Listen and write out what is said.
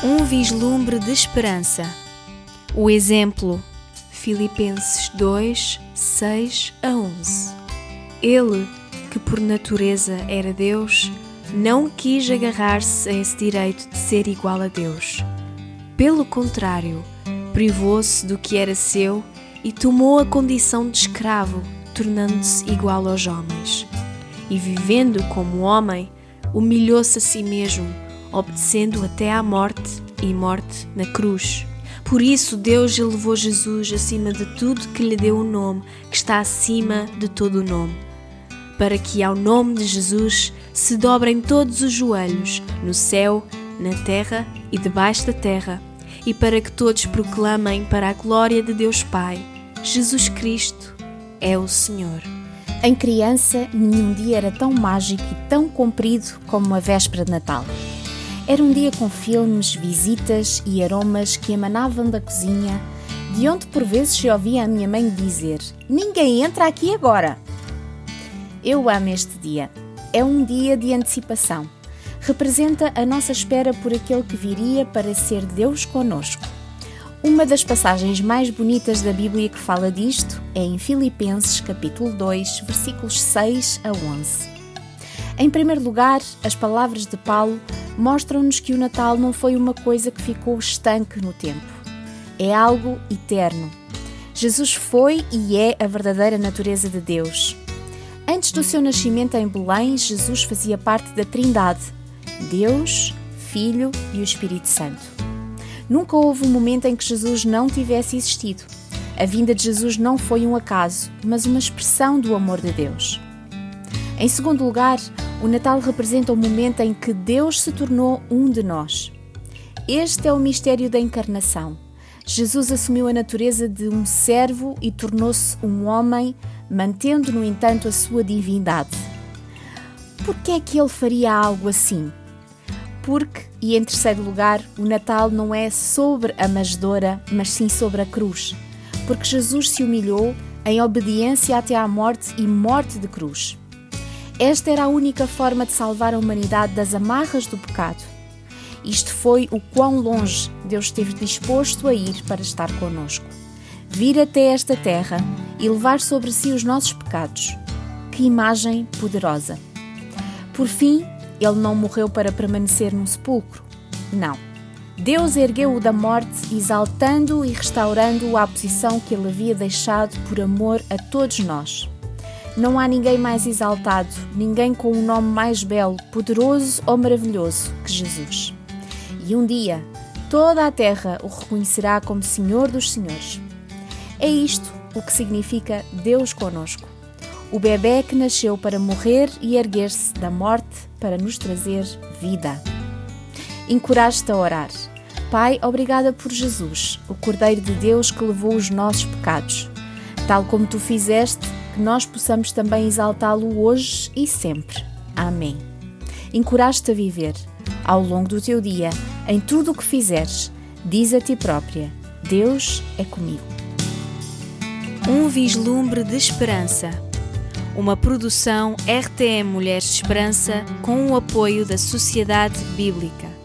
Um vislumbre de esperança. O exemplo, Filipenses 2, 6 a 11. Ele, que por natureza era Deus, não quis agarrar-se a esse direito de ser igual a Deus. Pelo contrário, privou-se do que era seu e tomou a condição de escravo, tornando-se igual aos homens. E vivendo como homem, humilhou-se a si mesmo, obedecendo até à morte e morte na cruz. Por isso, Deus elevou Jesus acima de tudo que lhe deu o um nome, que está acima de todo o nome, para que ao nome de Jesus se dobrem todos os joelhos, no céu, na terra e debaixo da terra, e para que todos proclamem para a glória de Deus Pai: Jesus Cristo é o Senhor. Em criança, nenhum dia era tão mágico e tão comprido como a véspera de Natal. Era um dia com filmes, visitas e aromas que emanavam da cozinha, de onde por vezes se ouvia a minha mãe dizer: Ninguém entra aqui agora! Eu amo este dia. É um dia de antecipação. Representa a nossa espera por aquele que viria para ser Deus conosco. Uma das passagens mais bonitas da Bíblia que fala disto é em Filipenses capítulo 2, versículos 6 a 11. Em primeiro lugar, as palavras de Paulo mostram-nos que o Natal não foi uma coisa que ficou estanque no tempo. É algo eterno. Jesus foi e é a verdadeira natureza de Deus. Antes do seu nascimento em Belém, Jesus fazia parte da Trindade: Deus, Filho e o Espírito Santo. Nunca houve um momento em que Jesus não tivesse existido. A vinda de Jesus não foi um acaso, mas uma expressão do amor de Deus. Em segundo lugar, o Natal representa o momento em que Deus se tornou um de nós. Este é o mistério da encarnação. Jesus assumiu a natureza de um servo e tornou-se um homem, mantendo, no entanto, a sua divindade. Por que é que ele faria algo assim? Porque, e em terceiro lugar, o Natal não é sobre a manjedoura, mas sim sobre a cruz. Porque Jesus se humilhou em obediência até à morte e morte de cruz. Esta era a única forma de salvar a humanidade das amarras do pecado. Isto foi o quão longe Deus esteve disposto a ir para estar conosco. Vir até esta terra e levar sobre si os nossos pecados. Que imagem poderosa! Por fim, ele não morreu para permanecer num sepulcro. Não. Deus ergueu-o da morte, exaltando-o e restaurando-o à posição que ele havia deixado por amor a todos nós. Não há ninguém mais exaltado, ninguém com um nome mais belo, poderoso ou maravilhoso que Jesus. E um dia, toda a terra o reconhecerá como Senhor dos Senhores. É isto o que significa Deus conosco o bebê que nasceu para morrer e erguer-se da morte para nos trazer vida. Encoraje-te a orar. Pai, obrigada por Jesus, o Cordeiro de Deus que levou os nossos pecados. Tal como tu fizeste, que nós possamos também exaltá-lo hoje e sempre. Amém. Encoraje-te a viver. Ao longo do teu dia, em tudo o que fizeres, diz a ti própria: Deus é comigo. Um vislumbre de esperança uma produção RTM Mulheres de Esperança com o apoio da Sociedade Bíblica.